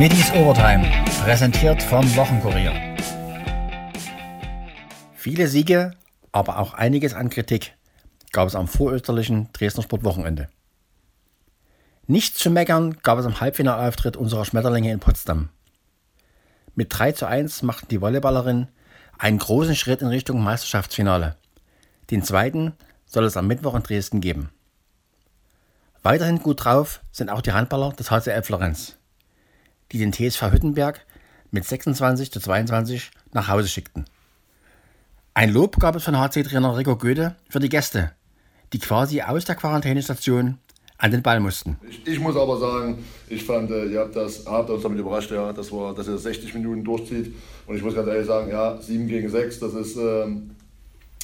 Middies Overtime, präsentiert vom Wochenkurier. Viele Siege, aber auch einiges an Kritik gab es am vorösterlichen Dresdner Sportwochenende. Nichts zu meckern gab es am Halbfinalauftritt unserer Schmetterlinge in Potsdam. Mit 3 zu 1 machten die Volleyballerinnen einen großen Schritt in Richtung Meisterschaftsfinale. Den zweiten soll es am Mittwoch in Dresden geben. Weiterhin gut drauf sind auch die Handballer des HCL Florenz, die den TSV Hüttenberg mit 26 zu 22 nach Hause schickten. Ein Lob gab es von HC-Trainer Rico Goethe für die Gäste, die quasi aus der Quarantänestation an den Ball mussten. Ich, ich muss aber sagen, ich fand, äh, ihr habt, das, habt uns damit überrascht, ja, dass, wir, dass ihr 60 Minuten durchzieht. Und ich muss ganz ehrlich sagen, ja, 7 gegen 6, das ist, ähm,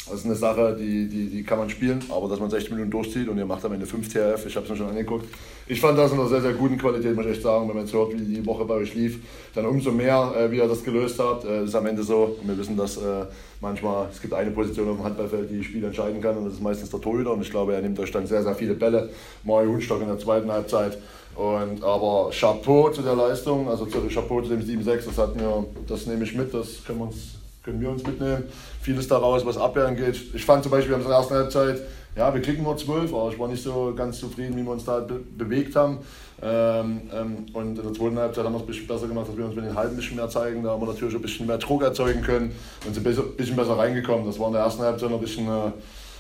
das ist eine Sache, die, die, die kann man spielen, aber dass man 60 Minuten durchzieht und ihr macht am Ende 5 TRF, ich habe es mir schon angeguckt. Ich fand das in einer sehr, sehr guten Qualität, muss ich echt sagen, wenn man jetzt hört, wie die Woche bei euch lief, dann umso mehr, äh, wie ihr das gelöst habt. Äh, ist am Ende so, und wir wissen, dass äh, manchmal, es gibt eine Position auf dem Handballfeld, die Spiel entscheiden kann und das ist meistens der Torhüter und ich glaube, er nimmt euch dann sehr, sehr viele Bälle. Mario Hunstock in der zweiten Halbzeit. Und, aber Chapeau zu der Leistung, also Chapeau zu dem 7-6, das, das nehme ich mit, das können wir uns können wir uns mitnehmen. Vieles daraus, was Abwehr angeht. Ich fand zum Beispiel, wir haben in der ersten Halbzeit, ja, wir kriegen nur zwölf, aber ich war nicht so ganz zufrieden, wie wir uns da be bewegt haben. Ähm, ähm, und in der zweiten Halbzeit haben wir es ein bisschen besser gemacht, dass wir uns mit den Halben ein bisschen mehr zeigen. Da haben wir natürlich ein bisschen mehr Druck erzeugen können und sind ein bisschen besser reingekommen. Das war in der ersten Halbzeit ein bisschen. Äh,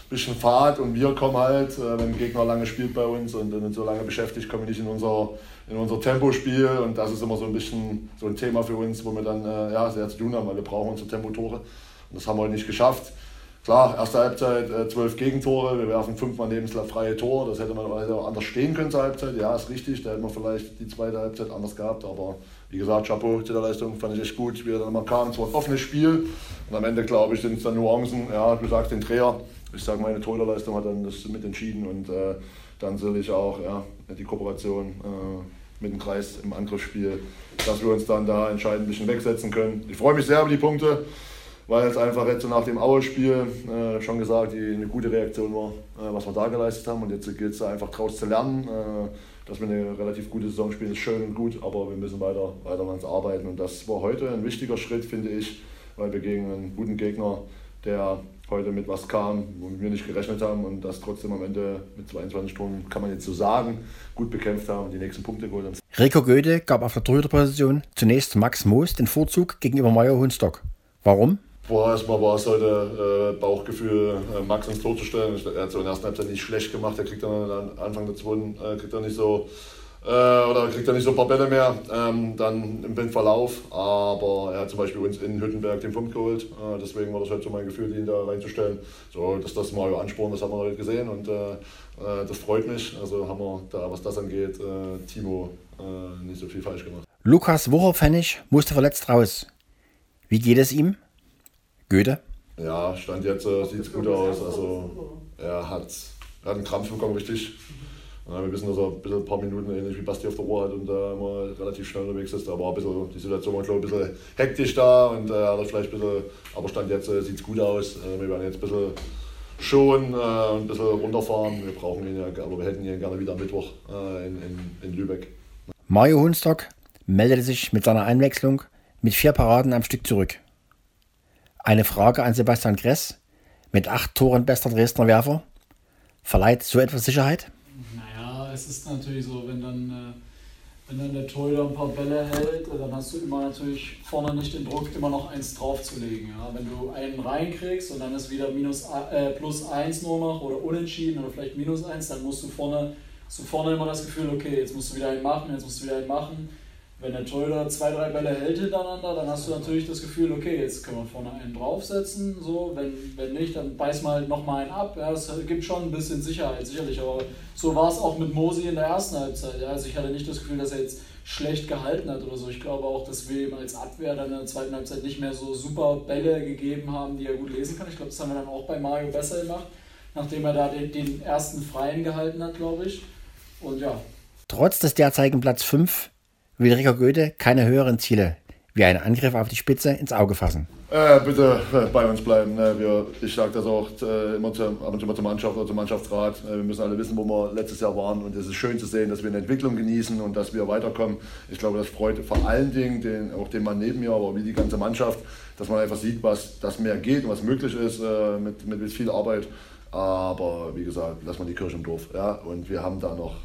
bisschen Fahrt und wir kommen halt, äh, wenn ein Gegner lange spielt bei uns und dann so lange beschäftigt, kommen wir nicht in unser, in unser Tempospiel und das ist immer so ein bisschen so ein Thema für uns, wo wir dann äh, ja, sehr zu tun haben, weil wir brauchen unsere Tempotore. Und das haben wir heute nicht geschafft. Klar, erste Halbzeit äh, zwölf Gegentore, wir werfen fünfmal neben das freie Tor, das hätte man auch anders stehen können zur Halbzeit, ja, ist richtig, da hätte man vielleicht die zweite Halbzeit anders gehabt, aber wie gesagt, Chapeau zu der Leistung, fand ich echt gut, wie er dann mal kam, es war ein offenes Spiel. Und am Ende, glaube ich, sind es dann Nuancen, ja, du sagst den Dreher, ich sage, meine Torhüterleistung hat dann das mit entschieden und äh, dann ich auch ja, die Kooperation äh, mit dem Kreis im Angriffsspiel, dass wir uns dann da entscheidend ein bisschen wegsetzen können. Ich freue mich sehr über die Punkte, weil es einfach jetzt nach dem Aue-Spiel äh, schon gesagt, die, eine gute Reaktion war, äh, was wir da geleistet haben und jetzt gilt es einfach daraus zu lernen. Äh, dass wir eine relativ gute Saison spielen, ist schön und gut, aber wir müssen weiter, weiter an uns arbeiten und das war heute ein wichtiger Schritt, finde ich, weil wir gegen einen guten Gegner, der heute mit was kam, womit wir nicht gerechnet haben und das trotzdem am Ende mit 22 Toren, kann man jetzt so sagen, gut bekämpft haben und die nächsten Punkte geholt haben. Rico Goethe gab auf der Torhüterposition zunächst Max Moos den Vorzug gegenüber Mario Hunstock. Warum? Boah, erstmal war es heute äh, Bauchgefühl, äh, Max ins Tor zu stellen. Er hat so in der ersten Halbzeit nicht schlecht gemacht. Er kriegt dann Anfang der zweiten äh, kriegt er nicht so äh, oder kriegt er nicht so ein paar Bälle mehr, ähm, dann im Verlauf. Aber er hat zum Beispiel uns in Hüttenberg den Punkt geholt. Äh, deswegen war das halt so mein Gefühl, ihn da reinzustellen. So, dass das Mario ansporen, das haben wir heute gesehen und äh, äh, das freut mich. Also haben wir da, was das angeht, äh, Timo äh, nicht so viel falsch gemacht. Lukas Wucherpfennig musste verletzt raus. Wie geht es ihm? Goethe? Ja, Stand jetzt sieht es gut aus. Also er hat, er hat einen Krampf bekommen, richtig. Ja, wir wissen, dass er ein, bisschen, ein paar Minuten ähnlich wie Basti auf der Uhr hat und da immer relativ schnell unterwegs ist. Da war ein bisschen, die Situation war, glaube ich, ein bisschen hektisch da und äh, hat vielleicht ein bisschen, aber Stand jetzt äh, sieht es gut aus. Äh, wir werden jetzt ein bisschen schon äh, ein bisschen runterfahren. Wir brauchen ihn ja, aber wir hätten ihn gerne wieder am Mittwoch äh, in, in, in Lübeck. Mario Hunstock meldete sich mit seiner Einwechslung mit vier Paraden am Stück zurück. Eine Frage an Sebastian Gress. Mit acht Toren bester Dresdner Werfer. Verleiht so etwas Sicherheit? Es ist natürlich so, wenn dann, äh, wenn dann der Torhüter ein paar Bälle hält, dann hast du immer natürlich vorne nicht den Druck, immer noch eins draufzulegen. Ja? Wenn du einen reinkriegst und dann ist wieder minus, äh, plus eins nur noch oder unentschieden oder vielleicht minus eins, dann musst du vorne, hast du vorne immer das Gefühl, okay, jetzt musst du wieder einen machen, jetzt musst du wieder einen machen wenn der Torhüter zwei, drei Bälle hält hintereinander, dann hast du natürlich das Gefühl, okay, jetzt können wir vorne einen draufsetzen. So, wenn, wenn nicht, dann beiß mal halt nochmal einen ab. Ja, das gibt schon ein bisschen Sicherheit, sicherlich. Aber so war es auch mit Mosi in der ersten Halbzeit. Ja. Also ich hatte nicht das Gefühl, dass er jetzt schlecht gehalten hat oder so. Ich glaube auch, dass wir ihm als Abwehr dann in der zweiten Halbzeit nicht mehr so super Bälle gegeben haben, die er gut lesen kann. Ich glaube, das haben wir dann auch bei Mario besser gemacht, nachdem er da den, den ersten Freien gehalten hat, glaube ich. Und ja. Trotz des derzeitigen Platz 5 will Rico Goethe keine höheren Ziele. wie ein Angriff auf die Spitze ins Auge fassen. Äh, bitte äh, bei uns bleiben. Ne? Wir, ich sage das auch äh, immer, zu, ab und zu zur Mannschaft oder zum Mannschaftsrat. Äh, wir müssen alle wissen, wo wir letztes Jahr waren. Und es ist schön zu sehen, dass wir eine Entwicklung genießen und dass wir weiterkommen. Ich glaube, das freut vor allen Dingen den, auch den Mann neben mir, aber wie die ganze Mannschaft, dass man einfach sieht, was das mehr geht und was möglich ist äh, mit, mit, mit viel Arbeit. Aber wie gesagt, lass mal die Kirche im Dorf. Ja? Und wir haben da noch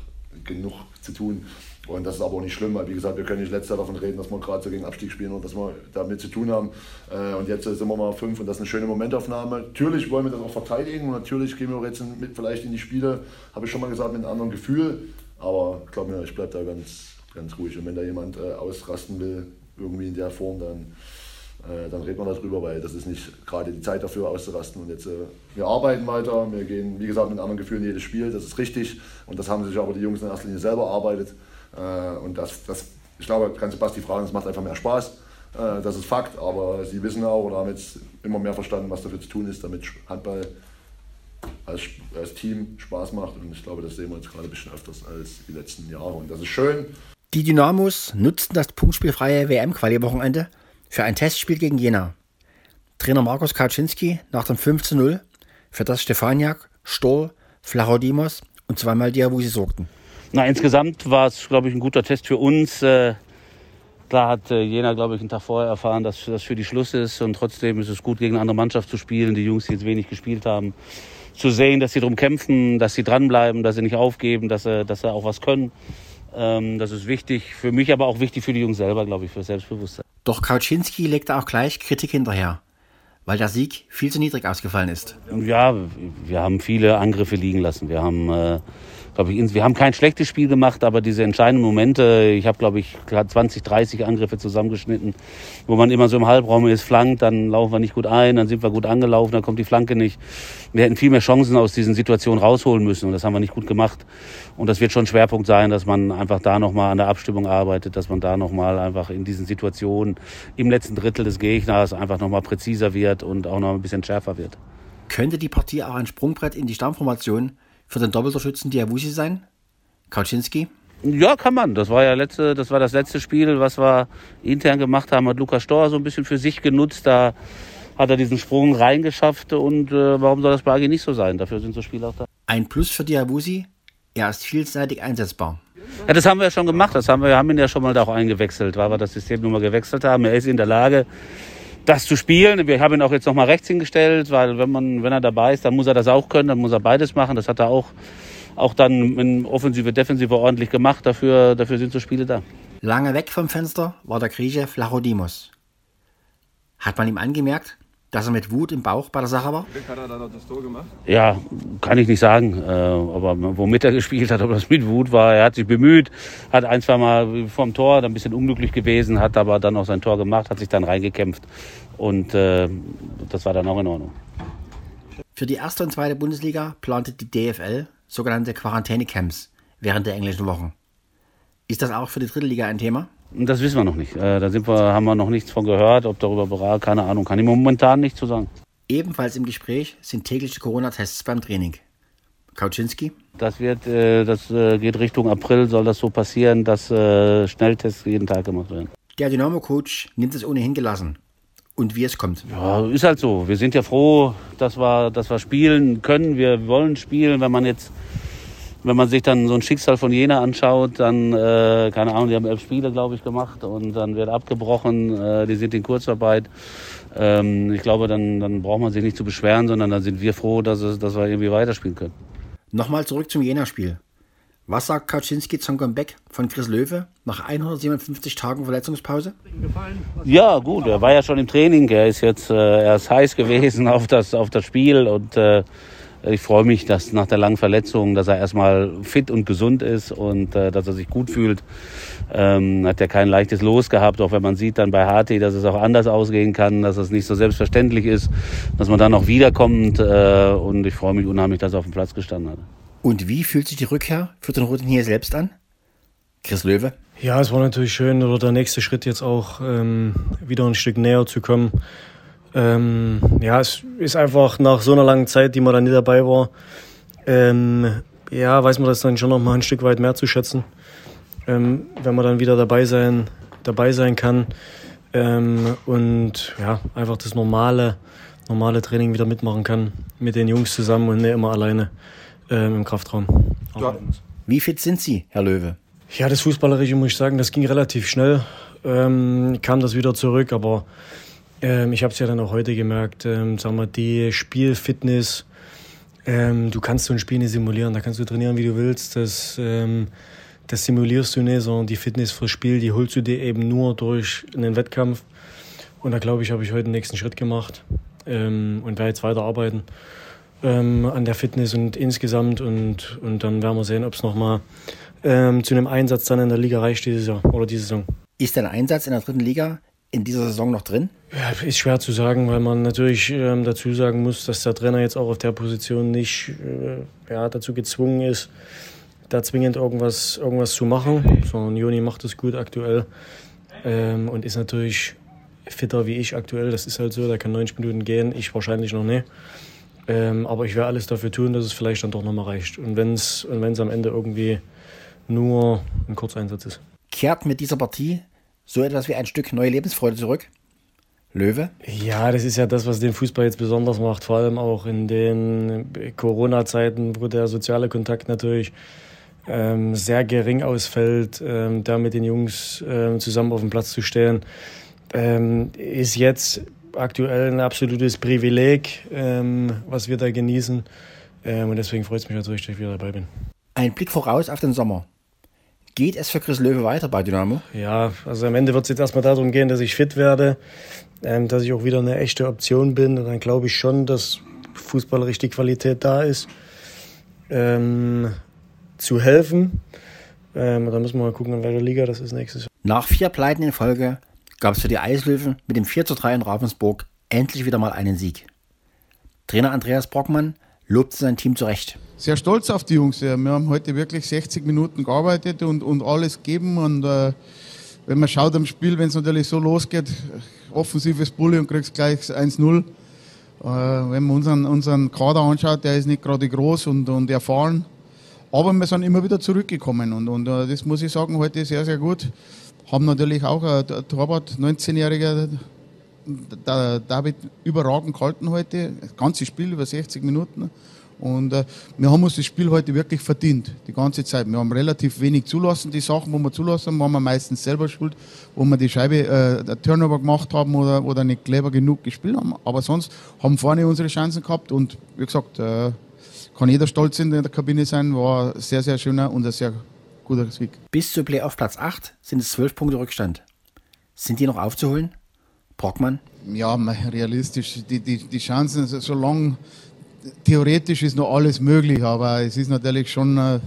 genug zu tun. Und das ist aber auch nicht schlimm, weil wie gesagt, wir können nicht letztes Jahr davon reden, dass wir gerade so gegen Abstieg spielen und dass wir damit zu tun haben. Äh, und jetzt sind wir mal fünf und das ist eine schöne Momentaufnahme. Natürlich wollen wir das auch verteidigen und natürlich gehen wir jetzt mit vielleicht in die Spiele, habe ich schon mal gesagt, mit einem anderen Gefühl. Aber glaub mir, ich bleibe da ganz, ganz ruhig. Und wenn da jemand äh, ausrasten will, irgendwie in der Form, dann, äh, dann reden wir darüber, weil das ist nicht gerade die Zeit dafür auszurasten. Und jetzt, wir arbeiten weiter, wir gehen, wie gesagt, mit einem anderen Gefühl in jedes Spiel, das ist richtig. Und das haben sich aber die Jungs in erster Linie selber erarbeitet. Äh, und das, das, ich glaube, kannst du Basti fragen, es macht einfach mehr Spaß. Äh, das ist Fakt, aber sie wissen auch oder haben jetzt immer mehr verstanden, was dafür zu tun ist, damit Handball als, als Team Spaß macht. Und ich glaube, das sehen wir jetzt gerade ein bisschen öfters als die letzten Jahre. Und das ist schön. Die Dynamos nutzten das punktspielfreie WM-Quali-Wochenende für ein Testspiel gegen Jena. Trainer Markus Kaczynski nach dem 5-0, für das Stefaniak, Stoll, Flachodimos und zweimal Diawusi sorgten. Na, insgesamt war es, glaube ich, ein guter Test für uns. Äh, klar hat äh, Jena, glaube ich, einen Tag vorher erfahren, dass das für die Schluss ist. Und trotzdem ist es gut, gegen eine andere Mannschaft zu spielen. Die Jungs, die jetzt wenig gespielt haben, zu sehen, dass sie darum kämpfen, dass sie dranbleiben, dass sie nicht aufgeben, dass sie, dass sie auch was können. Ähm, das ist wichtig für mich, aber auch wichtig für die Jungs selber, glaube ich, für Selbstbewusstsein. Doch Kauczynski legte auch gleich Kritik hinterher weil der Sieg viel zu niedrig ausgefallen ist. Ja, wir haben viele Angriffe liegen lassen. Wir haben äh, glaube ich, wir haben kein schlechtes Spiel gemacht, aber diese entscheidenden Momente, ich habe, glaube ich, 20, 30 Angriffe zusammengeschnitten, wo man immer so im Halbraum ist, flankt, dann laufen wir nicht gut ein, dann sind wir gut angelaufen, dann kommt die Flanke nicht. Wir hätten viel mehr Chancen aus diesen Situationen rausholen müssen und das haben wir nicht gut gemacht. Und das wird schon Schwerpunkt sein, dass man einfach da nochmal an der Abstimmung arbeitet, dass man da nochmal einfach in diesen Situationen im letzten Drittel des Gegners einfach nochmal präziser wird und auch noch ein bisschen schärfer wird. Könnte die Partie auch ein Sprungbrett in die Stammformation für den Doppeltorschützen Diawusi sein? Kauczynski? Ja, kann man. Das war ja letzte, das war das letzte Spiel, was wir intern gemacht haben, hat Lukas Storr so ein bisschen für sich genutzt. Da hat er diesen Sprung reingeschafft und äh, warum soll das bei AG nicht so sein? Dafür sind so Spiele auch da. Ein Plus für Diawusi, er ist vielseitig einsetzbar. Ja, das haben wir ja schon gemacht. Das haben wir, wir haben ihn ja schon mal da auch eingewechselt, weil wir das System nun mal gewechselt haben. Er ist in der Lage, das zu spielen. Wir haben ihn auch jetzt nochmal rechts hingestellt, weil wenn man, wenn er dabei ist, dann muss er das auch können, dann muss er beides machen. Das hat er auch, auch dann in Offensive, Defensive ordentlich gemacht. Dafür, dafür sind so Spiele da. Lange weg vom Fenster war der Grieche Flachodimos. Hat man ihm angemerkt, dass er mit Wut im Bauch bei der Sache war? Hat er dann das Tor gemacht? Ja, kann ich nicht sagen. Äh, aber womit er gespielt hat, ob das mit Wut war, er hat sich bemüht, hat ein, zwei Mal vom Tor ein bisschen unglücklich gewesen, hat aber dann auch sein Tor gemacht, hat sich dann reingekämpft. Und äh, das war dann auch in Ordnung. Für die erste und zweite Bundesliga plante die DFL sogenannte Quarantänecamps während der englischen Wochen. Ist das auch für die dritte Liga ein Thema? Das wissen wir noch nicht. Äh, da sind wir, haben wir noch nichts von gehört, ob darüber beraten, keine Ahnung, kann ich momentan nicht zu sagen. Ebenfalls im Gespräch sind tägliche Corona-Tests beim Training. Kauczynski? Das wird, äh, das äh, geht Richtung April, soll das so passieren, dass Schnelltests jeden Tag gemacht werden. Der Dynamo-Coach nimmt es ohnehin gelassen. Und wie es kommt. Ja, ist halt so. Wir sind ja froh, dass wir, dass wir spielen können. Wir wollen spielen, wenn man jetzt wenn man sich dann so ein Schicksal von Jena anschaut, dann, äh, keine Ahnung, die haben elf Spiele, glaube ich, gemacht und dann wird abgebrochen, äh, die sind in Kurzarbeit. Ähm, ich glaube, dann, dann braucht man sich nicht zu beschweren, sondern dann sind wir froh, dass, es, dass wir irgendwie weiterspielen können. Nochmal zurück zum Jena-Spiel. Was sagt Kaczynski zum Comeback von Chris Löwe nach 157 Tagen Verletzungspause? Ja, gut, er war ja schon im Training. Er ist jetzt äh, er ist heiß gewesen auf das, auf das Spiel und äh, ich freue mich, dass nach der langen Verletzung, dass er erstmal fit und gesund ist und äh, dass er sich gut fühlt. Ähm, hat ja kein leichtes Los gehabt, auch wenn man sieht dann bei HT, dass es auch anders ausgehen kann, dass es nicht so selbstverständlich ist, dass man dann auch wiederkommt. Äh, und ich freue mich unheimlich, dass er auf dem Platz gestanden hat. Und wie fühlt sich die Rückkehr für den Roten hier selbst an? Chris Löwe? Ja, es war natürlich schön, oder der nächste Schritt jetzt auch ähm, wieder ein Stück näher zu kommen. Ähm, ja, es ist einfach nach so einer langen Zeit, die man dann nicht dabei war, ähm, ja, weiß man das dann schon noch mal ein Stück weit mehr zu schätzen. Ähm, wenn man dann wieder dabei sein, dabei sein kann. ähm, und ja, einfach das normale, normale Training wieder mitmachen kann mit den Jungs zusammen und nicht immer alleine ähm, im Kraftraum muss. Wie fit sind Sie, Herr Löwe? Ja, das Fußballerische muss ich sagen, das ging relativ schnell. Ähm, kam das wieder zurück, aber ähm, ich habe es ja dann auch heute gemerkt. Ähm, sagen wir, die Spielfitness, ähm, du kannst so ein Spiel nicht simulieren, da kannst du trainieren, wie du willst. Das, ähm, das simulierst du nicht, sondern die Fitness fürs Spiel, die holst du dir eben nur durch einen Wettkampf. Und da glaube ich, habe ich heute den nächsten Schritt gemacht ähm, und werde jetzt weiterarbeiten ähm, an der Fitness und insgesamt. Und, und dann werden wir sehen, ob es nochmal ähm, zu einem Einsatz dann in der Liga reicht dieses Jahr oder diese Saison. Ist dein Einsatz in der dritten Liga in dieser Saison noch drin? Ja, ist schwer zu sagen, weil man natürlich ähm, dazu sagen muss, dass der Trainer jetzt auch auf der Position nicht äh, ja, dazu gezwungen ist, da zwingend irgendwas, irgendwas zu machen, sondern Joni macht das gut aktuell ähm, und ist natürlich fitter wie ich aktuell. Das ist halt so, der kann 90 Minuten gehen, ich wahrscheinlich noch nicht. Ähm, aber ich werde alles dafür tun, dass es vielleicht dann doch nochmal reicht. Und wenn es und wenn's am Ende irgendwie nur ein Kurzeinsatz ist. Kehrt mit dieser Partie so etwas wie ein Stück neue Lebensfreude zurück? Löwe? Ja, das ist ja das, was den Fußball jetzt besonders macht, vor allem auch in den Corona-Zeiten, wo der soziale Kontakt natürlich ähm, sehr gering ausfällt, ähm, da mit den Jungs ähm, zusammen auf dem Platz zu stehen, ähm, ist jetzt aktuell ein absolutes Privileg, ähm, was wir da genießen. Ähm, und deswegen freut es mich natürlich, dass ich wieder dabei bin. Ein Blick voraus auf den Sommer. Geht es für Chris Löwe weiter bei Dynamo? Ja, also am Ende wird es jetzt erstmal darum gehen, dass ich fit werde, ähm, dass ich auch wieder eine echte Option bin. Und dann glaube ich schon, dass fußballerisch die Qualität da ist, ähm, zu helfen. Ähm, da müssen wir mal gucken, in welcher Liga das ist nächstes Jahr. Nach vier Pleiten in Folge gab es für die Eislöwen mit dem 4 zu 3 in Ravensburg endlich wieder mal einen Sieg. Trainer Andreas Brockmann lobte sein Team zurecht. Sehr stolz auf die Jungs. Wir haben heute wirklich 60 Minuten gearbeitet und, und alles gegeben. Und äh, wenn man schaut am Spiel, wenn es natürlich so losgeht, offensives Bulle und kriegst gleich 1-0. Äh, wenn man unseren, unseren Kader anschaut, der ist nicht gerade groß und, und erfahren. Aber wir sind immer wieder zurückgekommen und, und äh, das muss ich sagen, heute sehr, sehr gut. Haben natürlich auch ein Torwart, 19-Jähriger, der David überragend gehalten heute, das ganze Spiel über 60 Minuten. Und äh, wir haben uns das Spiel heute wirklich verdient, die ganze Zeit. Wir haben relativ wenig zulassen. Die Sachen, wo wir zulassen, waren wir meistens selber schuld, wo wir die Scheibe, äh, der Turnover gemacht haben oder, oder nicht clever genug gespielt haben. Aber sonst haben vorne unsere Chancen gehabt und wie gesagt, äh, kann jeder stolz in der Kabine sein. War sehr, sehr schöner und ein sehr guter Sieg. Bis zu Playoff Platz 8 sind es 12 Punkte Rückstand. Sind die noch aufzuholen? Brockmann? Ja, realistisch. Die, die, die Chancen, solange theoretisch ist noch alles möglich, aber es ist natürlich schon, äh,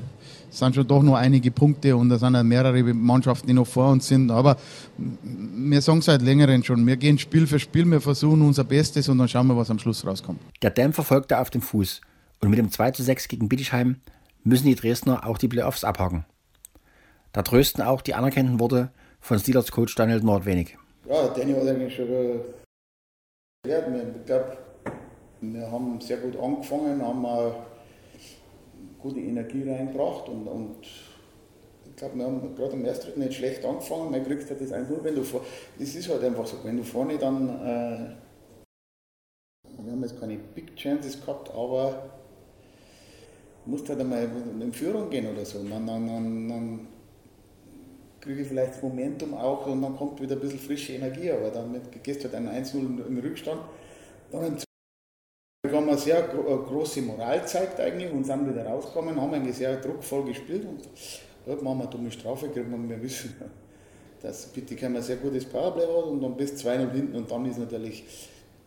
es sind schon doch noch einige Punkte und da sind mehrere Mannschaften, die noch vor uns sind. Aber wir sagen seit längerem schon, wir gehen Spiel für Spiel, wir versuchen unser Bestes und dann schauen wir, was am Schluss rauskommt. Der Dämpfer folgte auf dem Fuß und mit dem 2 zu 6 gegen Bittigheim müssen die Dresdner auch die Playoffs abhaken. Da trösten auch die anerkannten Worte von Steelers Coach Daniel Nordwenig. Ja, Danny hat eigentlich schon erklärt. Ich glaube, wir haben sehr gut angefangen, haben auch gute Energie reingebracht und, und ich glaube, wir haben gerade am ersten nicht schlecht angefangen. Man kriegt halt das einfach, wenn du vor, das ist halt einfach so, wenn du vorne dann, äh, wir haben jetzt keine Big Chances gehabt, aber musst halt einmal in Führung gehen oder so. Dann, dann, dann, dann kriege ich vielleicht das Momentum auch und dann kommt wieder ein bisschen frische Energie, aber dann gehst du halt einen 1-0 im Rückstand. Dann im haben wir sehr große Moral gezeigt eigentlich und sind wieder rausgekommen, haben eigentlich sehr druckvoll gespielt und dort machen wir dumme Strafe, kriegen wir, wir wissen, dass Bittigheim ein sehr gutes Powerplay hat und dann bis 2-0 hinten und dann ist natürlich,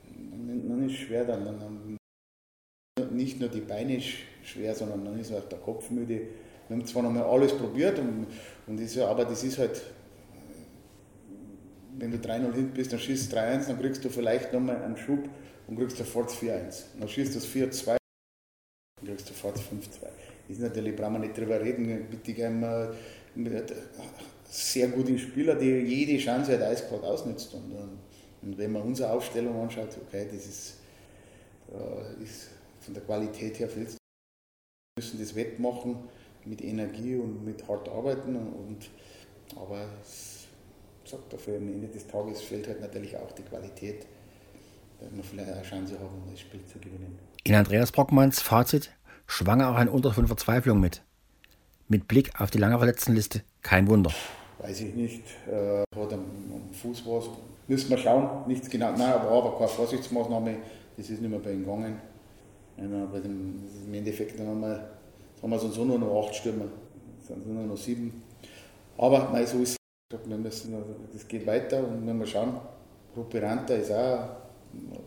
dann ist schwer dann, dann nicht nur die Beine schwer, sondern dann ist auch der Kopf müde. Wir haben zwar noch mal alles probiert, und, und ist ja, aber das ist halt, wenn du 3-0 hinten bist, dann schießt 3-1, dann kriegst du vielleicht noch mal einen Schub und kriegst sofort 4-1. Dann schießt du das 4-2, dann kriegst du sofort 5-2. Ist natürlich, brauchen wir nicht drüber reden, bitte gerne sehr gute Spieler, die jede Chance halt eiskalt ausnutzt. Und, und, wenn man unsere Aufstellung anschaut, okay, das ist, äh, ist von der Qualität her viel. Wir müssen das wettmachen mit Energie und mit hart arbeiten. Und, aber es gesagt, dafür am Ende des Tages fehlt halt natürlich auch die Qualität, dass wir vielleicht eine Chance haben, das Spiel zu gewinnen. In Andreas Brockmanns Fazit schwang auch ein Unterton Verzweiflung mit. Mit Blick auf die lange Verletztenliste kein Wunder. Weiß ich nicht, äh, hat am, am Fuß was. Müssen wir schauen, nichts genau, nein, aber, aber keine Vorsichtsmaßnahme, das ist nicht mehr bei ihm gegangen. Ja, bei dem, Im Endeffekt haben wir, haben wir sonst nur noch acht Stürmer, sind nur noch sieben. Aber nein, so ist es. Wir müssen, das geht weiter und wenn wir schauen, Rupi Ranta ist auch, mal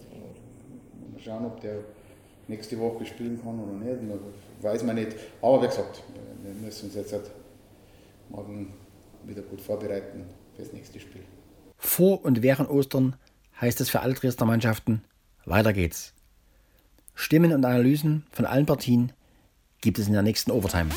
schauen, ob der nächste Woche spielen kann oder nicht, weiß man nicht. Aber wie gesagt, wir müssen uns jetzt halt morgen wieder gut vorbereiten für das nächste Spiel. Vor und während Ostern heißt es für alle Dresdner Mannschaften, weiter geht's. Stimmen und Analysen von allen Partien gibt es in der nächsten Overtime.